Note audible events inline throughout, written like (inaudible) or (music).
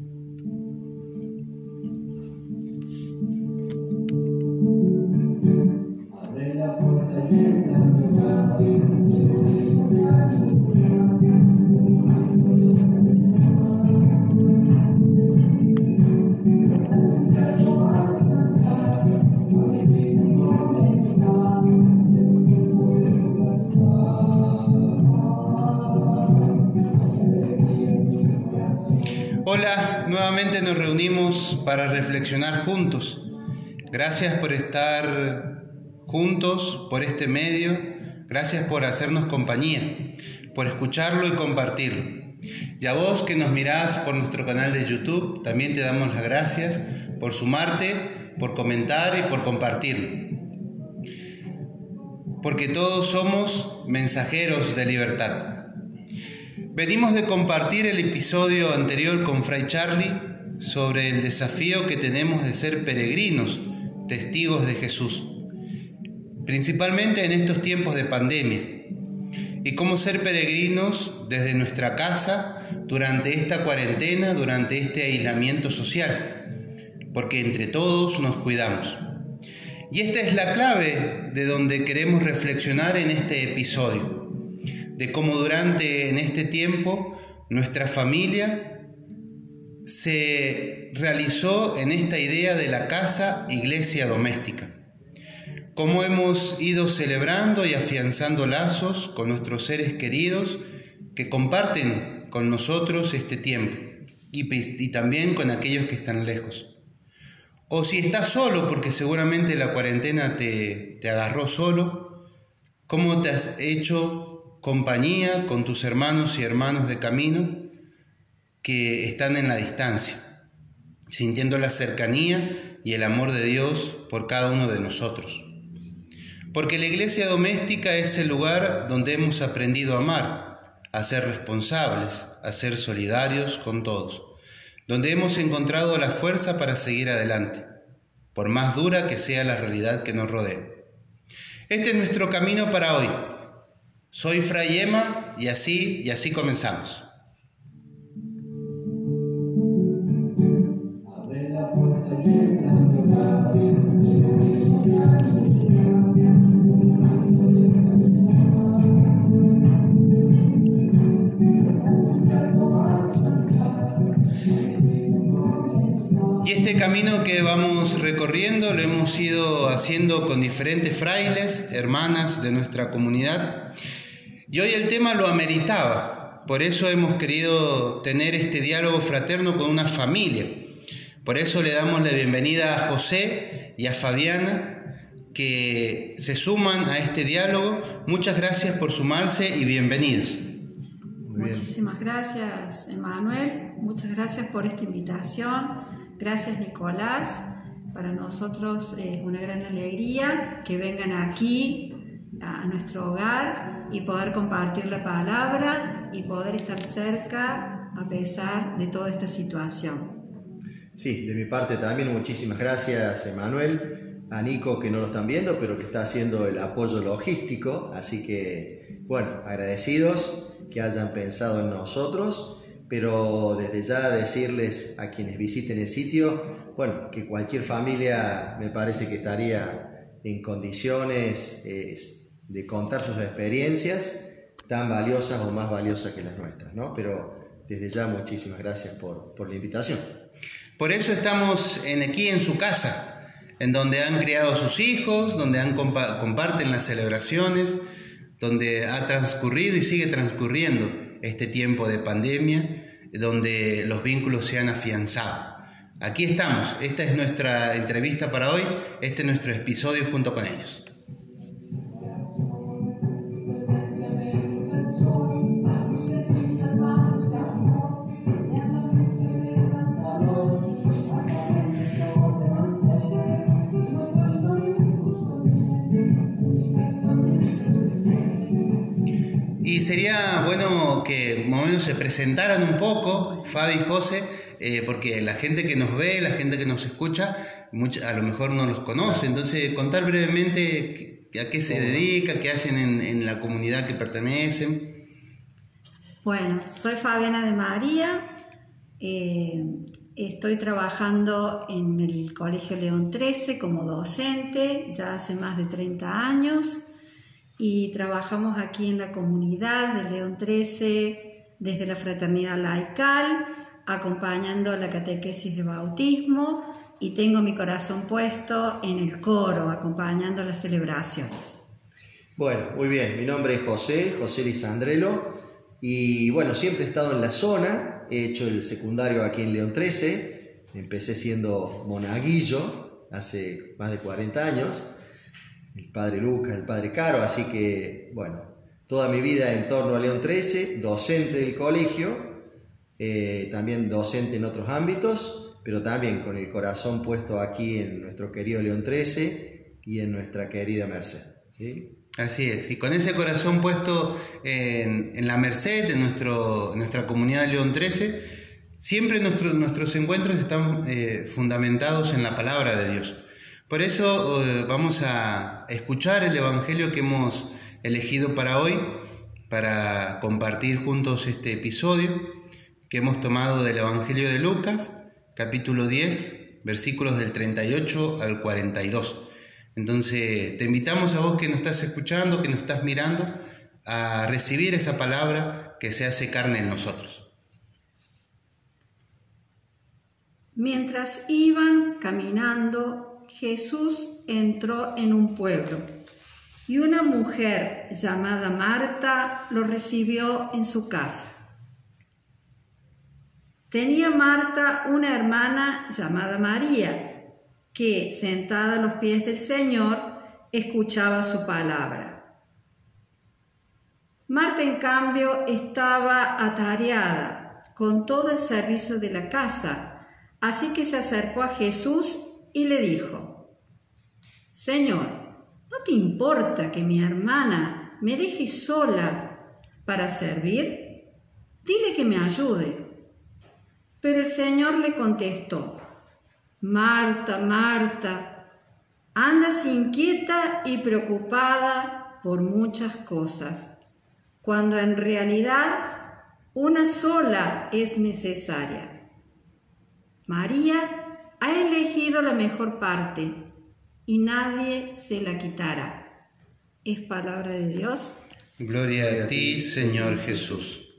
Mm-hmm. Para reflexionar juntos. Gracias por estar juntos por este medio. Gracias por hacernos compañía, por escucharlo y compartirlo. Y a vos que nos mirás por nuestro canal de YouTube, también te damos las gracias por sumarte, por comentar y por compartirlo. Porque todos somos mensajeros de libertad. Venimos de compartir el episodio anterior con Fray Charlie sobre el desafío que tenemos de ser peregrinos, testigos de Jesús, principalmente en estos tiempos de pandemia, y cómo ser peregrinos desde nuestra casa durante esta cuarentena, durante este aislamiento social, porque entre todos nos cuidamos. Y esta es la clave de donde queremos reflexionar en este episodio de cómo durante en este tiempo nuestra familia se realizó en esta idea de la casa iglesia doméstica. Cómo hemos ido celebrando y afianzando lazos con nuestros seres queridos que comparten con nosotros este tiempo y, también con aquellos que están lejos. O si estás solo, porque seguramente la cuarentena te, te agarró solo, ¿cómo te has hecho compañía con tus hermanos y hermanos de camino que están en la distancia, sintiendo la cercanía y el amor de Dios por cada uno de nosotros. Porque la iglesia doméstica es el lugar donde hemos aprendido a amar, a ser responsables, a ser solidarios con todos, donde hemos encontrado la fuerza para seguir adelante, por más dura que sea la realidad que nos rodea. Este es nuestro camino para hoy, soy Fray Emma y así, y así comenzamos. Camino que vamos recorriendo lo hemos ido haciendo con diferentes frailes, hermanas de nuestra comunidad y hoy el tema lo ameritaba, por eso hemos querido tener este diálogo fraterno con una familia. Por eso le damos la bienvenida a José y a Fabiana que se suman a este diálogo. Muchas gracias por sumarse y bienvenidos. Muchísimas gracias, Emanuel. Muchas gracias por esta invitación. Gracias, Nicolás. Para nosotros es una gran alegría que vengan aquí a nuestro hogar y poder compartir la palabra y poder estar cerca a pesar de toda esta situación. Sí, de mi parte también muchísimas gracias, Emanuel, a Nico que no lo están viendo, pero que está haciendo el apoyo logístico, así que, bueno, agradecidos que hayan pensado en nosotros, pero desde ya decirles a quienes visiten el sitio, bueno, que cualquier familia me parece que estaría en condiciones de contar sus experiencias tan valiosas o más valiosas que las nuestras, ¿no? Pero desde ya muchísimas gracias por, por la invitación. Por eso estamos aquí en su casa, en donde han criado sus hijos, donde han comparten las celebraciones, donde ha transcurrido y sigue transcurriendo este tiempo de pandemia, donde los vínculos se han afianzado. Aquí estamos, esta es nuestra entrevista para hoy, este es nuestro episodio junto con ellos. Sería bueno que más o menos se presentaran un poco, Fabi y José, eh, porque la gente que nos ve, la gente que nos escucha, a lo mejor no los conoce. Entonces, contar brevemente a qué se dedica, qué hacen en, en la comunidad que pertenecen. Bueno, soy Fabiana de María, Eh, estoy trabajando en el Colegio León 13 como docente ya hace más de 30 años y trabajamos aquí en la comunidad de León 13 desde la fraternidad laical, acompañando la catequesis de bautismo y tengo mi corazón puesto en el coro, acompañando las celebraciones. Bueno, muy bien, mi nombre es José, José Lisandrelo, y bueno, siempre he estado en la zona, he hecho el secundario aquí en León 13, empecé siendo monaguillo hace más de 40 años, el padre Lucas, el padre Caro, así que bueno, toda mi vida en torno a León 13, docente del colegio, eh, también docente en otros ámbitos, pero también con el corazón puesto aquí en nuestro querido León 13 y en nuestra querida Merced. Así es, y con ese corazón puesto en, la Merced, en, nuestro, nuestra comunidad de León 13, siempre nuestros nuestros encuentros están eh, fundamentados en la palabra de Dios. Por eso eh, vamos a escuchar el Evangelio que hemos elegido para hoy, para compartir juntos este episodio que hemos tomado del Evangelio de Lucas, capítulo 10, versículos del 38 al 42. Entonces, te invitamos a vos que nos estás escuchando, que nos estás mirando, a recibir esa palabra que se hace carne en nosotros. Mientras iban caminando Jesús entró en un pueblo y una mujer llamada Marta lo recibió en su casa. Tenía Marta una hermana llamada María, que, sentada a los pies del Señor, escuchaba su palabra. Marta, en cambio, estaba atareada con todo el servicio de la casa, así que se acercó a Jesús y le dijo, Señor, ¿no te importa que mi hermana me deje sola para servir? Dile que me ayude. Pero el Señor le contestó, Marta, Marta, andas inquieta y preocupada por muchas cosas, cuando en realidad una sola es necesaria. María ha elegido la mejor parte y nadie se la quitará. Es palabra de Dios. Gloria a ti, Señor Jesús.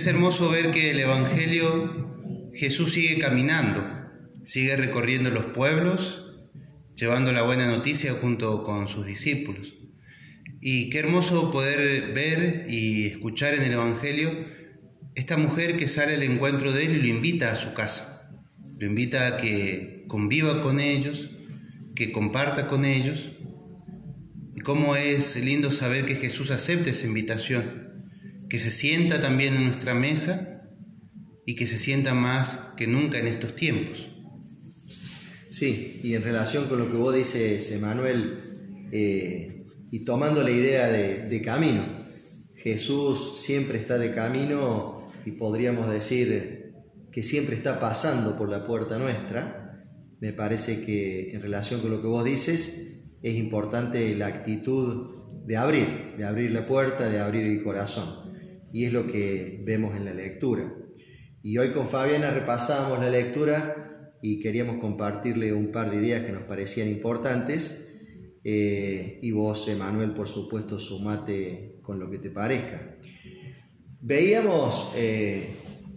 Es hermoso ver que el Evangelio Jesús sigue caminando, sigue recorriendo los pueblos, llevando la buena noticia junto con sus discípulos. Y qué hermoso poder ver y escuchar en el Evangelio esta mujer que sale al encuentro de él y lo invita a su casa. Lo invita a que conviva con ellos, que comparta con ellos. Y cómo es lindo saber que Jesús acepta esa invitación que se sienta también en nuestra mesa y que se sienta más que nunca en estos tiempos. Sí, y en relación con lo que vos dices, Emanuel, eh, y tomando la idea de, de, camino, Jesús siempre está de camino y podríamos decir que siempre está pasando por la puerta nuestra. Me parece que en relación con lo que vos dices, es importante la actitud de abrir, de abrir la puerta, de abrir el corazón y es lo que vemos en la lectura. Y hoy con Fabiana repasamos la lectura y queríamos compartirle un par de ideas que nos parecían importantes. Eh, y vos, Emanuel, por supuesto, sumate con lo que te parezca. Veíamos eh,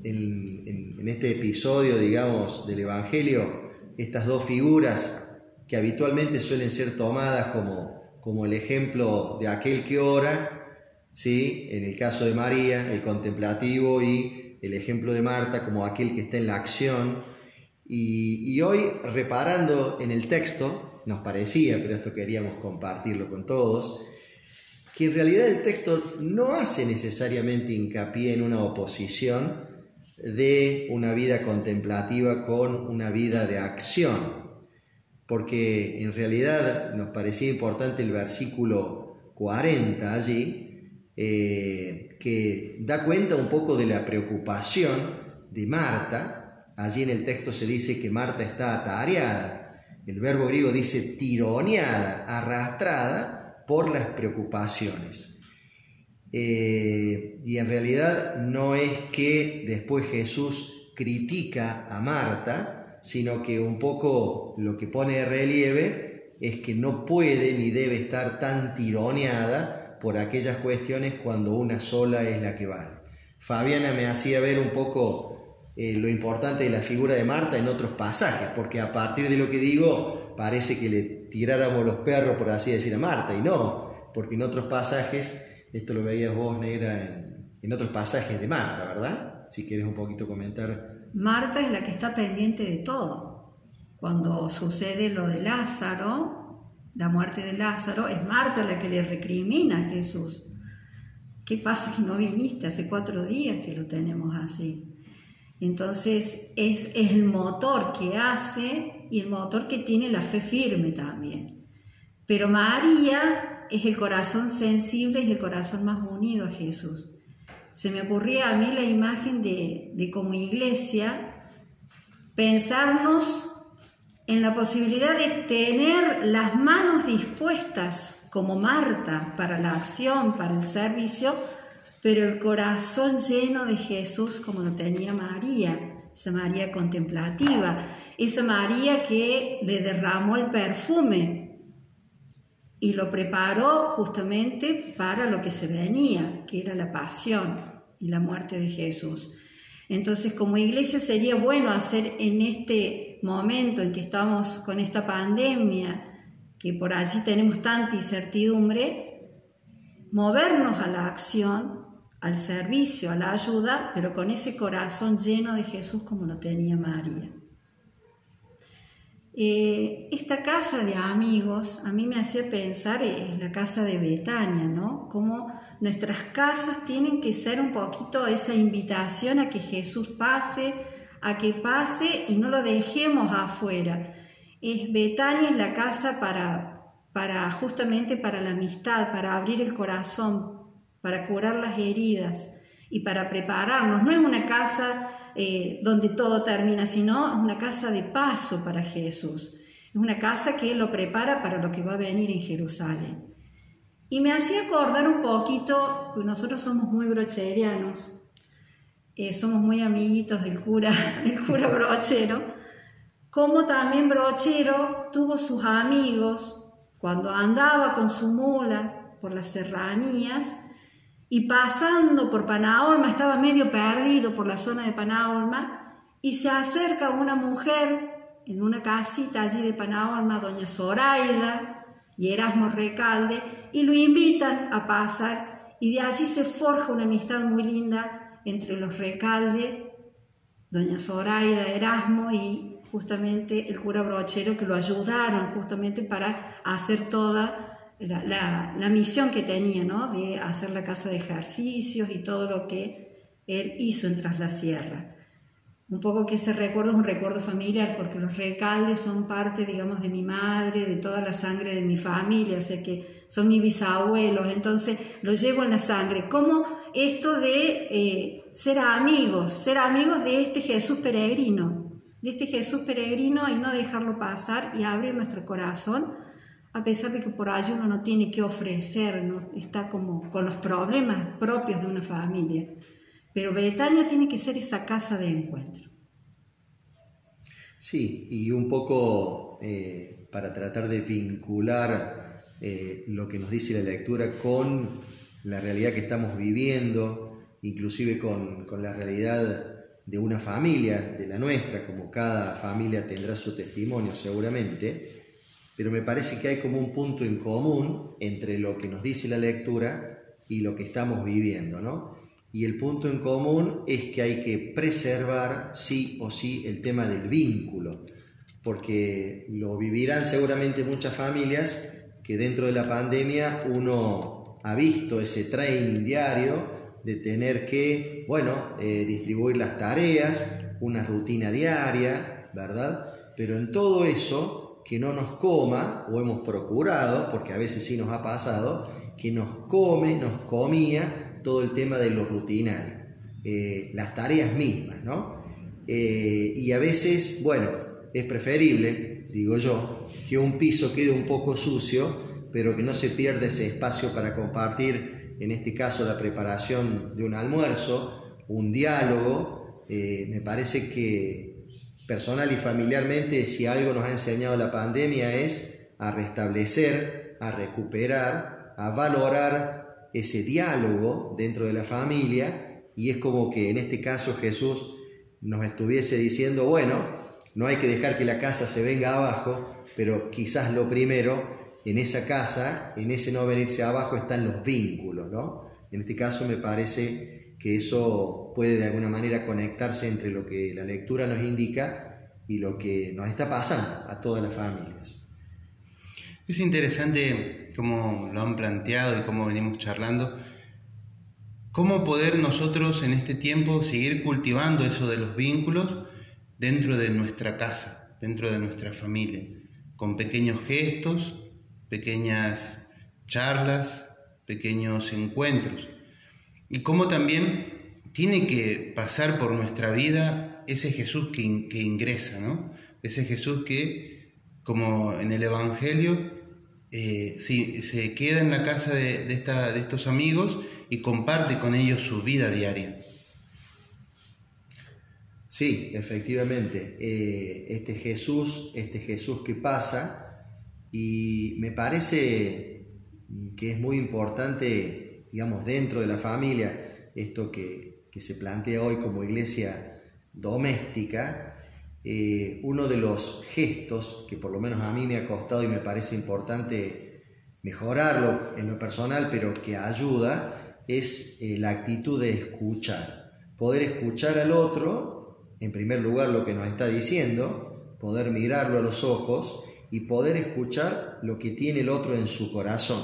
en, en, este episodio, digamos, del Evangelio, estas dos figuras que habitualmente suelen ser tomadas como, como el ejemplo de aquel que ora ¿sí? En el caso de María, el contemplativo y el ejemplo de Marta como aquel que está en la acción. Y, hoy, reparando en el texto, nos parecía, pero esto queríamos compartirlo con todos, que en realidad el texto no hace necesariamente hincapié en una oposición de una vida contemplativa con una vida de acción, porque en realidad nos parecía importante el versículo 40 allí, eh, que da cuenta un poco de la preocupación de Marta. Allí en el texto se dice que Marta está atareada. El verbo griego dice tironeada, arrastrada por las preocupaciones. Eh, y en realidad no es que después Jesús critica a Marta, sino que un poco lo que pone de relieve es que no puede ni debe estar tan tironeada por aquellas cuestiones cuando una sola es la que vale. Fabiana me hacía ver un poco eh, lo importante de la figura de Marta en otros pasajes, porque a partir de lo que digo parece que le tiráramos los perros, por así decir, a Marta, y no, porque en otros pasajes esto lo veías vos, Negra, en, otros pasajes de Marta, ¿verdad? Si quieres un poquito comentar. Marta es la que está pendiente de todo. Cuando sucede lo de Lázaro, la muerte de Lázaro, es Marta la que le recrimina a Jesús. ¿Qué pasa que no viniste? Hace cuatro días que lo tenemos así. Entonces es, es el motor que hace y el motor que tiene la fe firme también. Pero María es el corazón sensible, y el corazón más unido a Jesús. Se me ocurría a mí la imagen de, de como iglesia pensarnos en la posibilidad de tener las manos dispuestas como Marta para la acción, para el servicio, pero el corazón lleno de Jesús como lo tenía María, esa María contemplativa, esa María que le derramó el perfume y lo preparó justamente para lo que se venía, que era la pasión y la muerte de Jesús. Entonces, como iglesia sería bueno hacer en este momento en que estamos con esta pandemia, que por allí tenemos tanta incertidumbre, movernos a la acción, al servicio, a la ayuda, pero con ese corazón lleno de Jesús como lo tenía María. Eh, esta casa de amigos a mí me hacía pensar en la casa de Betania, ¿no? Como nuestras casas tienen que ser un poquito esa invitación a que Jesús pase, a que pase y no lo dejemos afuera. Es Betania es la casa para, para justamente para la amistad, para abrir el corazón, para curar las heridas y para prepararnos. No es una casa eh, donde todo termina, sino es una casa de paso para Jesús. Es una casa que Él lo prepara para lo que va a venir en Jerusalén. Y me hacía acordar un poquito, pues nosotros somos muy brocherianos, eh, somos muy amiguitos del cura, (laughs) del cura brochero, como también brochero tuvo sus amigos cuando andaba con su mula por las serranías, y pasando por Panaolma, estaba medio perdido por la zona de Panaolma, y se acerca una mujer en una casita allí de Panaolma, doña Zoraida y Erasmo Recalde, y lo invitan a pasar, y de allí se forja una amistad muy linda entre los Recalde, doña Zoraida, Erasmo y justamente el cura Brochero, que lo ayudaron justamente para hacer toda la, misión que tenía, ¿no? De hacer la casa de ejercicios y todo lo que él hizo en Tras la Sierra. Un poco que ese recuerdo es un recuerdo familiar, porque los recaldes son parte, digamos, de mi madre, de toda la sangre de mi familia, o sea que son mis bisabuelos, entonces lo llevo en la sangre. Como esto de eh, ser amigos, ser amigos de este Jesús peregrino, de este Jesús peregrino y no dejarlo pasar y abrir nuestro corazón a pesar de que por allí uno no tiene que ofrecer, ¿no? está como con los problemas propios de una familia. Pero Betania tiene que ser esa casa de encuentro. Sí, y un poco eh, para tratar de vincular eh, lo que nos dice la lectura con la realidad que estamos viviendo, inclusive con, con la realidad de una familia, de la nuestra, como cada familia tendrá su testimonio seguramente, pero me parece que hay como un punto en común entre lo que nos dice la lectura y lo que estamos viviendo, ¿no? Y el punto en común es que hay que preservar sí o sí el tema del vínculo, porque lo vivirán seguramente muchas familias que dentro de la pandemia uno ha visto ese training diario de tener que, bueno, eh, distribuir las tareas, una rutina diaria, ¿verdad? Pero en todo eso, que no nos coma, o hemos procurado, porque a veces sí nos ha pasado, que nos come, nos comía todo el tema de lo rutinario, eh, las tareas mismas, ¿no? Eh, y a veces, bueno, es preferible, digo yo, que un piso quede un poco sucio, pero que no se pierda ese espacio para compartir, en este caso, la preparación de un almuerzo, un diálogo. Eh, me parece que personal y familiarmente, si algo nos ha enseñado la pandemia es a restablecer, a recuperar, a valorar ese diálogo dentro de la familia y es como que en este caso Jesús nos estuviese diciendo, bueno, no hay que dejar que la casa se venga abajo, pero quizás lo primero en esa casa, en ese no venirse abajo, están los vínculos, ¿no? En este caso me parece que eso puede de alguna manera conectarse entre lo que la lectura nos indica y lo que nos está pasando a todas las familias. Es interesante cómo lo han planteado y cómo venimos charlando. ¿Cómo poder nosotros en este tiempo seguir cultivando eso de los vínculos dentro de nuestra casa, dentro de nuestra familia, con pequeños gestos, pequeñas charlas, pequeños encuentros. Y cómo también tiene que pasar por nuestra vida ese Jesús que, ingresa, ¿no? Ese Jesús que, como en el Evangelio, eh, se queda en la casa de, de estos amigos y comparte con ellos su vida diaria. Sí, efectivamente. Eh, este Jesús, este Jesús que pasa, y me parece que es muy importante, digamos, dentro de la familia, esto que, se plantea hoy como iglesia doméstica, eh, uno de los gestos que por lo menos a mí me ha costado y me parece importante mejorarlo en lo personal, pero que ayuda, es eh, la actitud de escuchar. Poder escuchar al otro, en primer lugar lo que nos está diciendo, poder mirarlo a los ojos y poder escuchar lo que tiene el otro en su corazón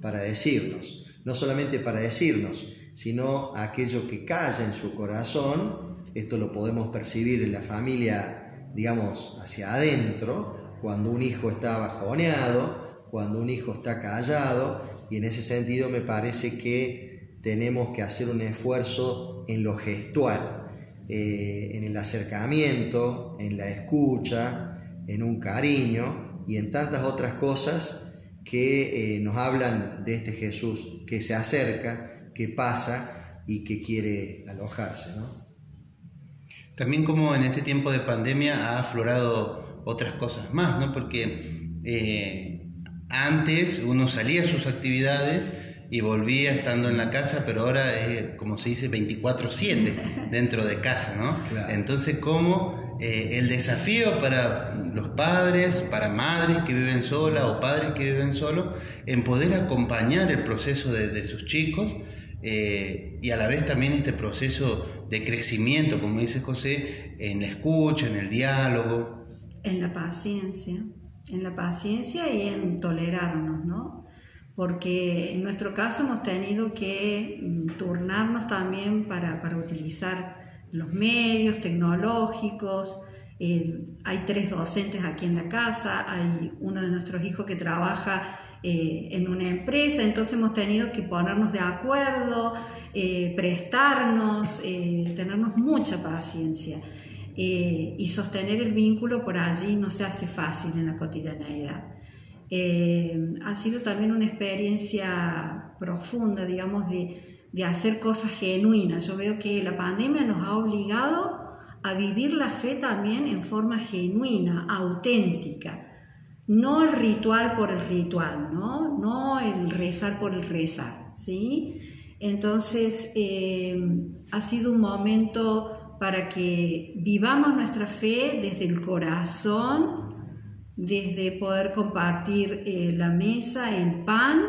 para decirnos, no solamente para decirnos, sino aquello que calla en su corazón, esto lo podemos percibir en la familia, digamos, hacia adentro, cuando un hijo está bajoneado, cuando un hijo está callado, y en ese sentido me parece que tenemos que hacer un esfuerzo en lo gestual, eh, en el acercamiento, en la escucha, en un cariño y en tantas otras cosas que eh, nos hablan de este Jesús que se acerca, que pasa y que quiere alojarse. También como en este tiempo de pandemia ha aflorado otras cosas más, ¿no? porque eh, antes uno salía a sus actividades y volvía estando en la casa, pero ahora es, como se dice, 24/7 dentro de casa, ¿no? Entonces, ¿cómo eh, el desafío para los padres, para madres que viven solas o padres que viven solos, en poder acompañar el proceso de, sus chicos eh, y a la vez también este proceso de crecimiento, como dice José, en la escucha, en el diálogo. En la paciencia, en la paciencia y en tolerarnos, ¿no? Porque en nuestro caso hemos tenido que mm, turnarnos también para, para utilizar los medios tecnológicos. Eh, hay tres docentes aquí en la casa, hay uno de nuestros hijos que trabaja eh, en una empresa, entonces hemos tenido que ponernos de acuerdo, eh, prestarnos, tenernos mucha paciencia. y sostener el vínculo por allí no se hace fácil en la cotidianeidad. ha sido también una experiencia profunda, digamos, de, de hacer cosas genuinas. Yo veo que la pandemia nos ha obligado a vivir la fe también en forma genuina, auténtica. No el ritual por el ritual, ¿no? No el rezar por el rezar, ¿sí? Entonces, eh, ha sido un momento para que vivamos nuestra fe desde el corazón, desde poder compartir eh, la mesa, el pan,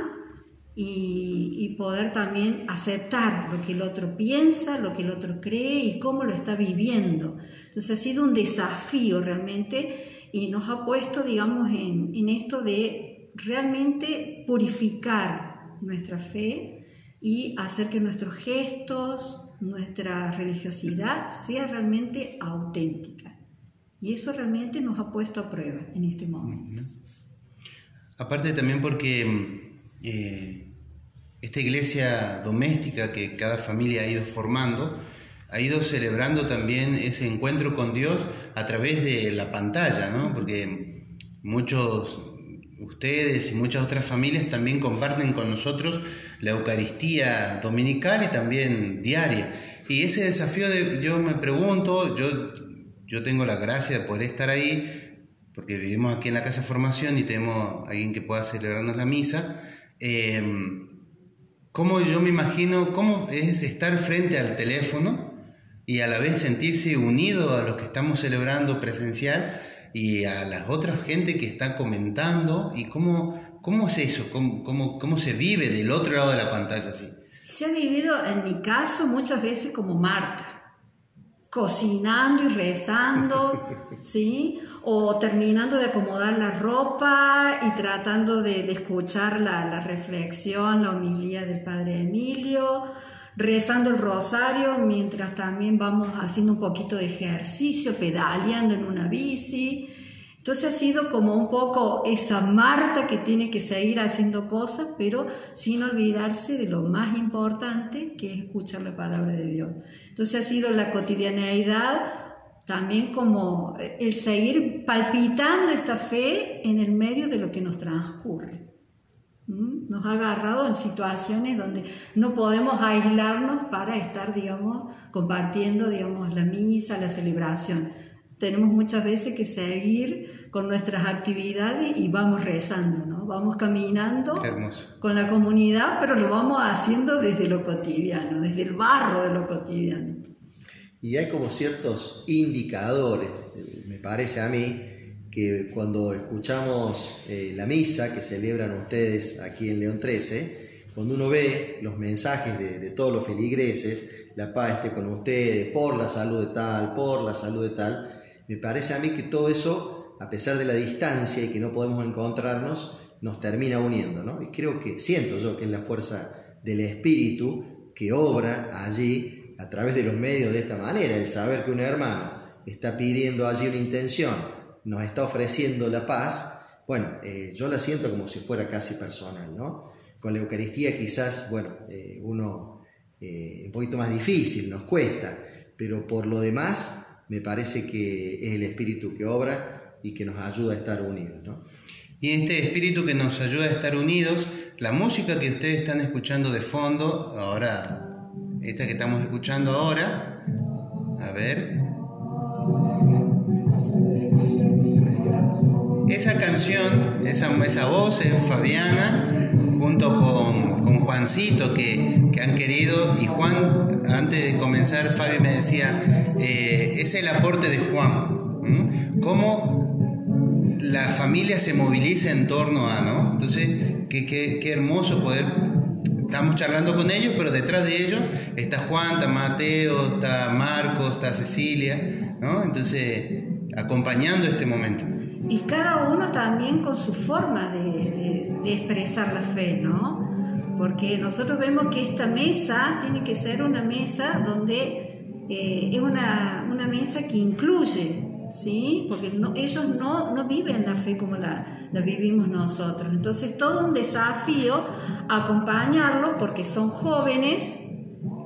y, poder también aceptar lo que el otro piensa, lo que el otro cree y cómo lo está viviendo. Entonces ha sido un desafío realmente y nos ha puesto, digamos, en, esto de realmente purificar nuestra fe y hacer que nuestros gestos, nuestra religiosidad sea realmente auténtica. Y eso realmente nos ha puesto a prueba en este momento. Aparte también porque eh, esta iglesia doméstica que cada familia ha ido formando, ha ido celebrando también ese encuentro con Dios a través de la pantalla, ¿no? Porque muchos ustedes y muchas otras familias también comparten con nosotros la Eucaristía dominical y también diaria. Y ese desafío de, yo me pregunto, yo, yo tengo la gracia de poder estar ahí, porque vivimos aquí en la casa de formación y tenemos a alguien que pueda celebrarnos la misa. Em, ¿Cómo yo me imagino, cómo es estar frente al teléfono y a la vez sentirse unido a lo que estamos celebrando presencial? y a las otras gente que está comentando y cómo, cómo es eso, cómo, cómo, cómo se vive del otro lado de la pantalla así. Se ha vivido en mi caso muchas veces como Marta, cocinando y rezando, (laughs) ¿sí? O terminando de acomodar la ropa y tratando de, de escuchar la, la reflexión, la homilía del Padre Emilio, rezando el rosario mientras también vamos haciendo un poquito de ejercicio, pedaleando en una bici. Entonces ha sido como un poco esa Marta que tiene que seguir haciendo cosas, pero sin olvidarse de lo más importante que es escuchar la palabra de Dios. Entonces ha sido la cotidianeidad también como el seguir palpitando esta fe en el medio de lo que nos transcurre. Nos ha agarrado en situaciones donde no podemos aislarnos para estar, digamos, compartiendo, digamos, la misa, la celebración. Tenemos muchas veces que seguir con nuestras actividades y vamos rezando, ¿no? Vamos caminando con la comunidad, pero lo vamos haciendo desde lo cotidiano, desde el barro de lo cotidiano. Y hay como ciertos indicadores, me parece a mí, que cuando escuchamos eh, la misa que celebran ustedes aquí en León 13, cuando uno ve los mensajes de, todos los feligreses, la paz esté con ustedes, por la salud de tal, por la salud de tal, me parece a mí que todo eso, a pesar de la distancia y que no podemos encontrarnos, nos termina uniendo, ¿no? Y creo que siento yo que es la fuerza del Espíritu que obra allí a través de los medios de esta manera, el saber que un hermano está pidiendo allí una intención, nos está ofreciendo la paz, bueno, eh, yo la siento como si fuera casi personal, ¿no? Con la Eucaristía quizás, bueno, eh, uno eh, un poquito más difícil, nos cuesta, pero por lo demás me parece que es el Espíritu que obra y que nos ayuda a estar unidos, ¿no? Y este espíritu que nos ayuda a estar unidos, la música que ustedes están escuchando de fondo, ahora, esta que estamos escuchando ahora, a ver, esa canción, esa, esa voz es Fabiana, junto con, con Juancito, que, que, han querido, y Juan, antes de comenzar, Fabi me decía, eh, es el aporte de Juan, cómo la familia se moviliza en torno a, ¿no? Entonces, qué, qué, qué hermoso poder estamos charlando con ellos, pero detrás de ellos está Juan, está Mateo, está Marcos, está Cecilia, ¿no? Entonces, acompañando este momento y cada uno también con su forma de, expresar la fe, ¿no? Porque nosotros vemos que esta mesa tiene que ser una mesa donde eh, es una, mesa que incluye, ¿sí? Porque ellos no, no, viven la fe como la, la, vivimos nosotros. Entonces, todo un desafío acompañarlos porque son jóvenes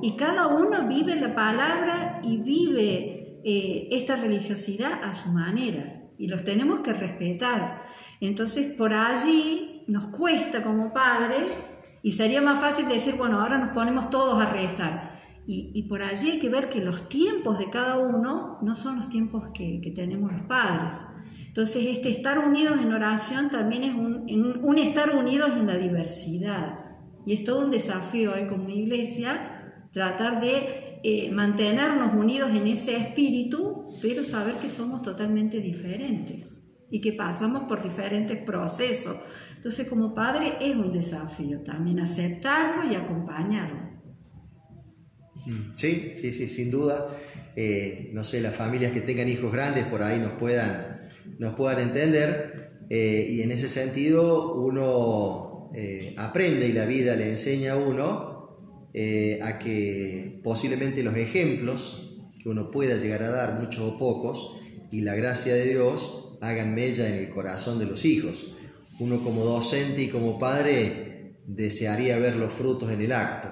y cada uno vive la palabra y vive eh, esta religiosidad a su manera y los tenemos que respetar. Entonces, por allí nos cuesta como padres y sería más fácil decir, bueno, ahora nos ponemos todos a rezar. Y, por allí hay que ver que los tiempos de cada uno no son los tiempos que, tenemos los padres. Entonces, este estar unidos en oración también es un, estar unidos en la diversidad. Y es todo un desafío hoy como iglesia tratar de eh, mantenernos unidos en ese espíritu, pero saber que somos totalmente diferentes y que pasamos por diferentes procesos. Entonces, como padre es un desafío también aceptarlo y acompañarlo. Mm, sí, sí, sí, sin duda. Eh, no sé, las familias que tengan hijos grandes por ahí nos puedan, nos puedan entender eh, y en ese sentido uno aprende y la vida le enseña a uno eh, a que posiblemente los ejemplos que uno pueda llegar a dar, muchos o pocos, y la gracia de Dios hagan mella en el corazón de los hijos. Uno como docente y como padre desearía ver los frutos en el acto,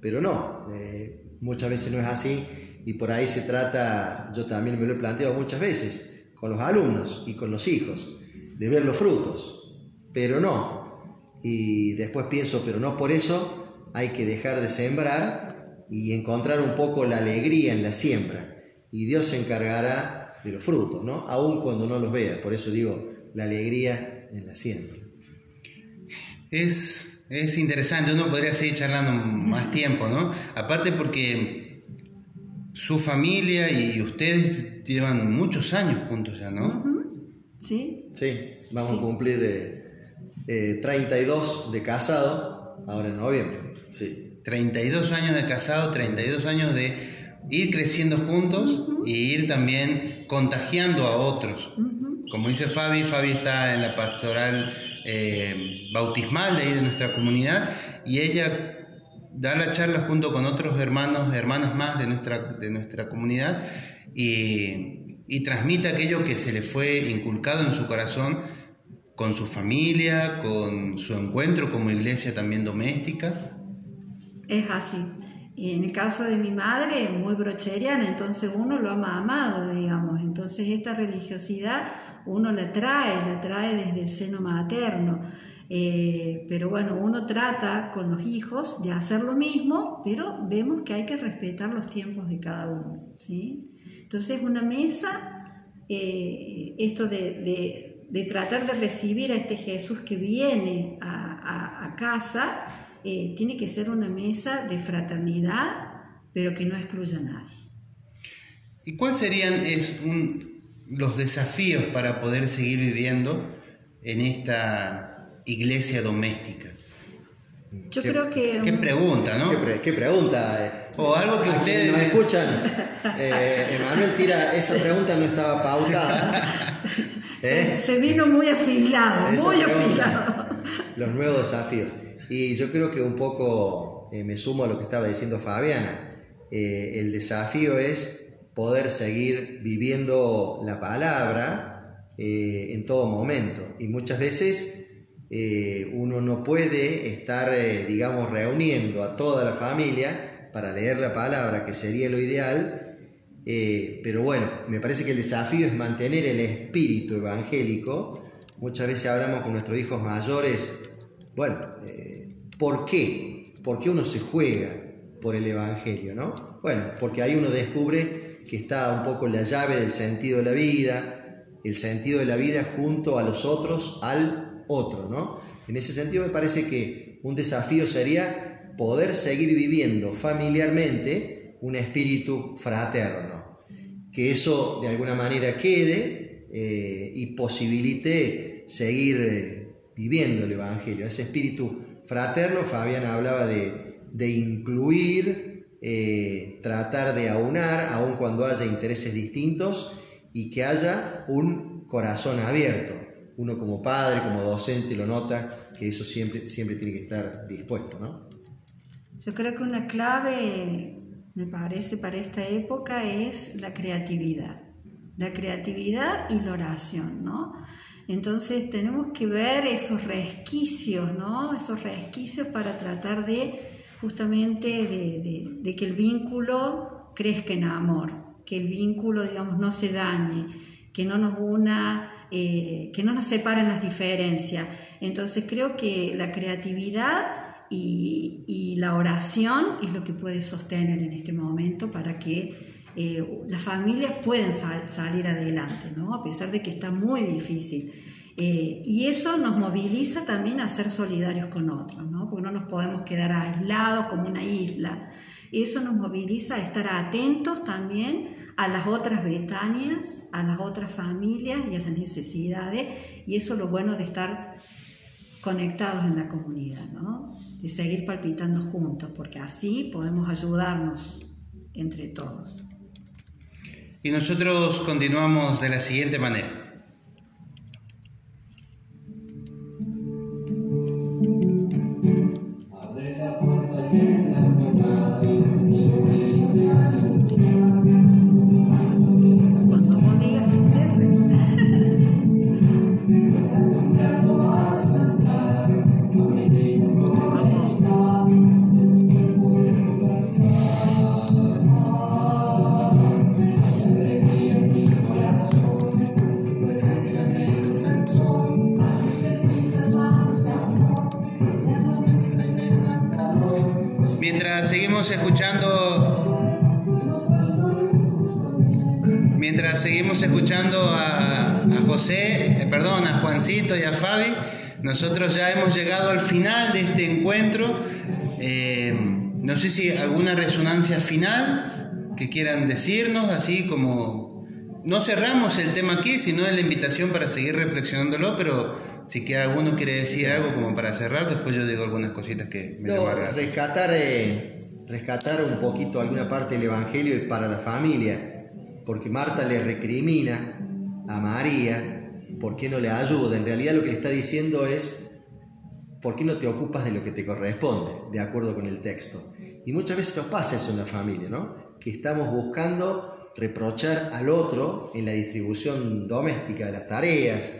pero no, eh, muchas veces no es así y por ahí se trata, yo también me lo he planteado muchas veces, con los alumnos y con los hijos, de ver los frutos, pero no. Y después pienso, pero no por eso hay que dejar de sembrar y encontrar un poco la alegría en la siembra. Y Dios se encargará de los frutos, ¿no? Aun cuando no los vea. Por eso digo, la alegría en la siembra. Es, es interesante, uno podría seguir charlando más tiempo, ¿no? Aparte porque su familia y ustedes llevan muchos años juntos ya, ¿no? Sí. Sí, vamos a cumplir 32 eh, de casado ahora en noviembre. Sí. 32 años de casado, 32 años de ir creciendo juntos y ir también contagiando a otros. Como dice Fabi, Fabi está en la pastoral eh, bautismal de ahí de nuestra comunidad y ella da la charla junto con otros hermanos, hermanas más de nuestra, de nuestra comunidad y, y transmite aquello que se le fue inculcado en su corazón con su familia, con su encuentro como iglesia también doméstica. Es así. En el caso de mi madre, muy brocheriana, entonces uno lo ama amado, digamos. Entonces esta religiosidad uno la trae, la trae desde el seno materno. Eh, pero bueno, uno trata con los hijos de hacer lo mismo, pero vemos que hay que respetar los tiempos de cada uno. ¿sí? Entonces una mesa, eh, esto de, de, tratar de recibir a este Jesús que viene a casa, eh, tiene que ser una mesa de fraternidad, pero que no excluya a nadie. ¿Y cuáles serían es los desafíos para poder seguir viviendo en esta iglesia doméstica? Yo creo que... Qué pregunta, ¿no? Qué, pregunta. Eh. O algo que ustedes... nos escuchan, (laughs) eh, Emanuel tira, esa pregunta no estaba pautada. Se, se, vino muy afilado, muy afilado. Los nuevos desafíos. Y yo creo que un poco eh, me sumo a lo que estaba diciendo Fabiana. Eh, el desafío es poder seguir viviendo la palabra eh, en todo momento. Y muchas veces uno no puede estar, digamos, reuniendo a toda la familia para leer la palabra, que sería lo ideal. pero bueno, me parece que el desafío es mantener el espíritu evangélico. Muchas veces hablamos con nuestros hijos mayores bueno, eh, ¿por qué? ¿Por qué uno se juega por el Evangelio? ¿no? Bueno, porque ahí uno descubre que está un poco la llave del sentido de la vida, el sentido de la vida junto a los otros, al otro. ¿no? En ese sentido me parece que un desafío sería poder seguir viviendo familiarmente un espíritu fraterno, que eso de alguna manera quede eh, y posibilite seguir eh, viviendo el Evangelio, ese espíritu fraterno, Fabián hablaba de, incluir, eh, tratar de aunar, aun cuando haya intereses distintos, y que haya un corazón abierto. Uno como padre, como docente, lo nota que eso siempre, siempre tiene que estar dispuesto. ¿no? Yo creo que una clave, me parece, para esta época es la creatividad. La creatividad y la oración, ¿no? Entonces tenemos que ver esos resquicios, ¿no? Esos resquicios para tratar de justamente de, que el vínculo crezca en amor, que el vínculo, digamos, no se dañe, que no nos una, eh, que no nos separen las diferencias. Entonces creo que la creatividad y, la oración es lo que puede sostener en este momento para que eh, las familias pueden salir adelante, ¿no? a pesar de que está muy difícil. Eh, y eso nos moviliza también a ser solidarios con otros, ¿no? porque no nos podemos quedar aislados como una isla. Eso nos moviliza a estar atentos también a las otras Betanias, a las otras familias y a las necesidades, y eso es lo bueno de estar conectados en la comunidad, ¿no? de seguir palpitando juntos, porque así podemos ayudarnos entre todos. Y nosotros continuamos de la siguiente manera. Seguimos escuchando mientras seguimos escuchando a, José, eh, perdón, a Juancito y a Fabi, nosotros ya hemos llegado al final de este encuentro. Eh, no sé si alguna resonancia final que quieran decirnos, así como no cerramos el tema aquí, sino es la invitación para seguir reflexionándolo, pero si quiere alguno quiere decir algo como para cerrar, después yo digo algunas cositas que me no, rescatar, eh, rescatar un poquito alguna parte del Evangelio para la familia porque Marta le recrimina a María por qué no le ayuda. En realidad lo que le está diciendo es, ¿por qué no te ocupas de lo que te corresponde, de acuerdo con el texto? Y muchas veces nos pasa eso en la familia, ¿no? Que estamos buscando reprochar al otro en la distribución doméstica de las tareas,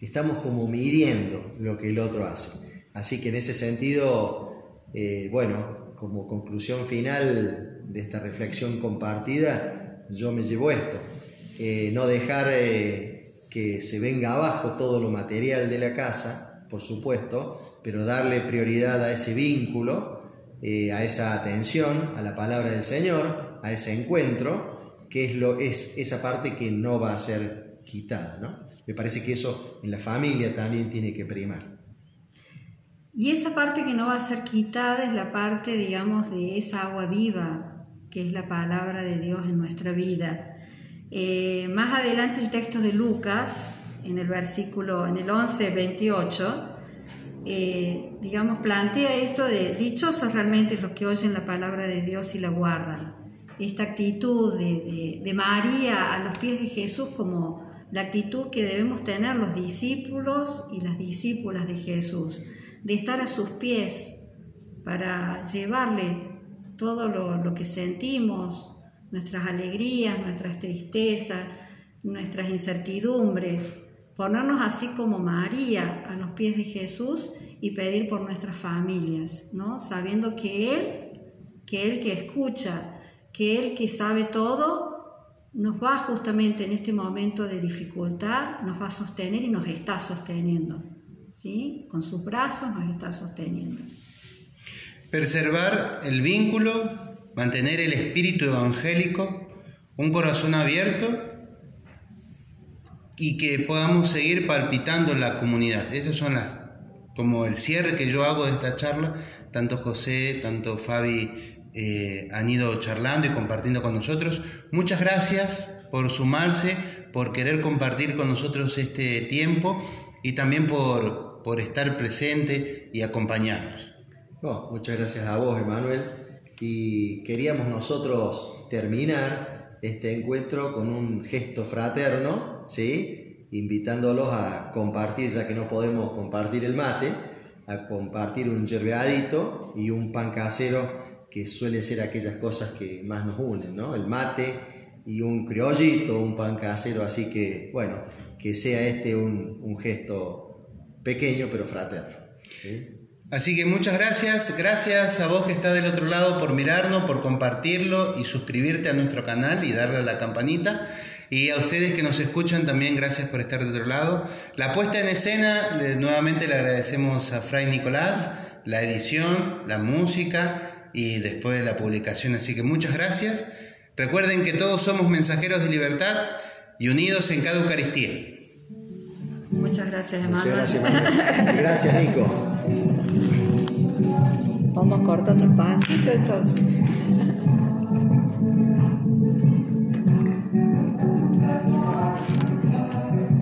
estamos como midiendo lo que el otro hace. Así que en ese sentido, eh, bueno, como conclusión final de esta reflexión compartida, yo me llevo esto. Eh, no dejar eh, que se venga abajo todo lo material de la casa, por supuesto, pero darle prioridad a ese vínculo, eh, a esa atención, a la palabra del Señor, a ese encuentro, que es, lo, es esa parte que no va a ser quitada. ¿no? Me parece que eso en la familia también tiene que primar. Y esa parte que no va a ser quitada es la parte, digamos, de esa agua viva, que es la palabra de Dios en nuestra vida. Eh, más adelante el texto de Lucas, en el versículo, en el 11, 28, eh, digamos, plantea esto de dichosos realmente los que oyen la palabra de Dios y la guardan. Esta actitud de, de María a los pies de Jesús como la actitud que debemos tener los discípulos y las discípulas de Jesús, de estar a sus pies para llevarle todo lo, que sentimos, nuestras alegrías, nuestras tristezas, nuestras incertidumbres, ponernos así como María a los pies de Jesús y pedir por nuestras familias, ¿no? Sabiendo que Él, que Él que escucha, que Él que sabe todo, nos va justamente en este momento de dificultad, nos va a sostener y nos está sosteniendo, ¿sí? Con sus brazos nos está sosteniendo. Preservar el vínculo, mantener el espíritu evangélico, un corazón abierto y que podamos seguir palpitando en la comunidad. Esas son las, como el cierre que yo hago de esta charla. Tanto José, tanto Fabi eh, han ido charlando y compartiendo con nosotros. Muchas gracias por sumarse, por querer compartir con nosotros este tiempo y también por, por estar presente y acompañarnos muchas gracias a vos, Emanuel. Y queríamos nosotros terminar este encuentro con un gesto fraterno, ¿sí? invitándolos a compartir, ya que no podemos compartir el mate, a compartir un yerbeadito y un pan casero, que suelen ser aquellas cosas que más nos unen, ¿no? El mate y un criollito, un pan casero, así que, bueno, que sea este un, un gesto pequeño pero fraterno. ¿sí? Así que muchas gracias, gracias a vos que está del otro lado por mirarnos, por compartirlo y suscribirte a nuestro canal y darle a la campanita. Y a ustedes que nos escuchan también gracias por estar del otro lado. La puesta en escena, nuevamente le agradecemos a Fray Nicolás, la edición, la música y después la publicación. Así que muchas gracias. Recuerden que todos somos mensajeros de libertad y unidos en cada Eucaristía. Muchas gracias, hermano. Muchas gracias, (laughs) Gracias, Nico. Vamos cortando el pancito entonces.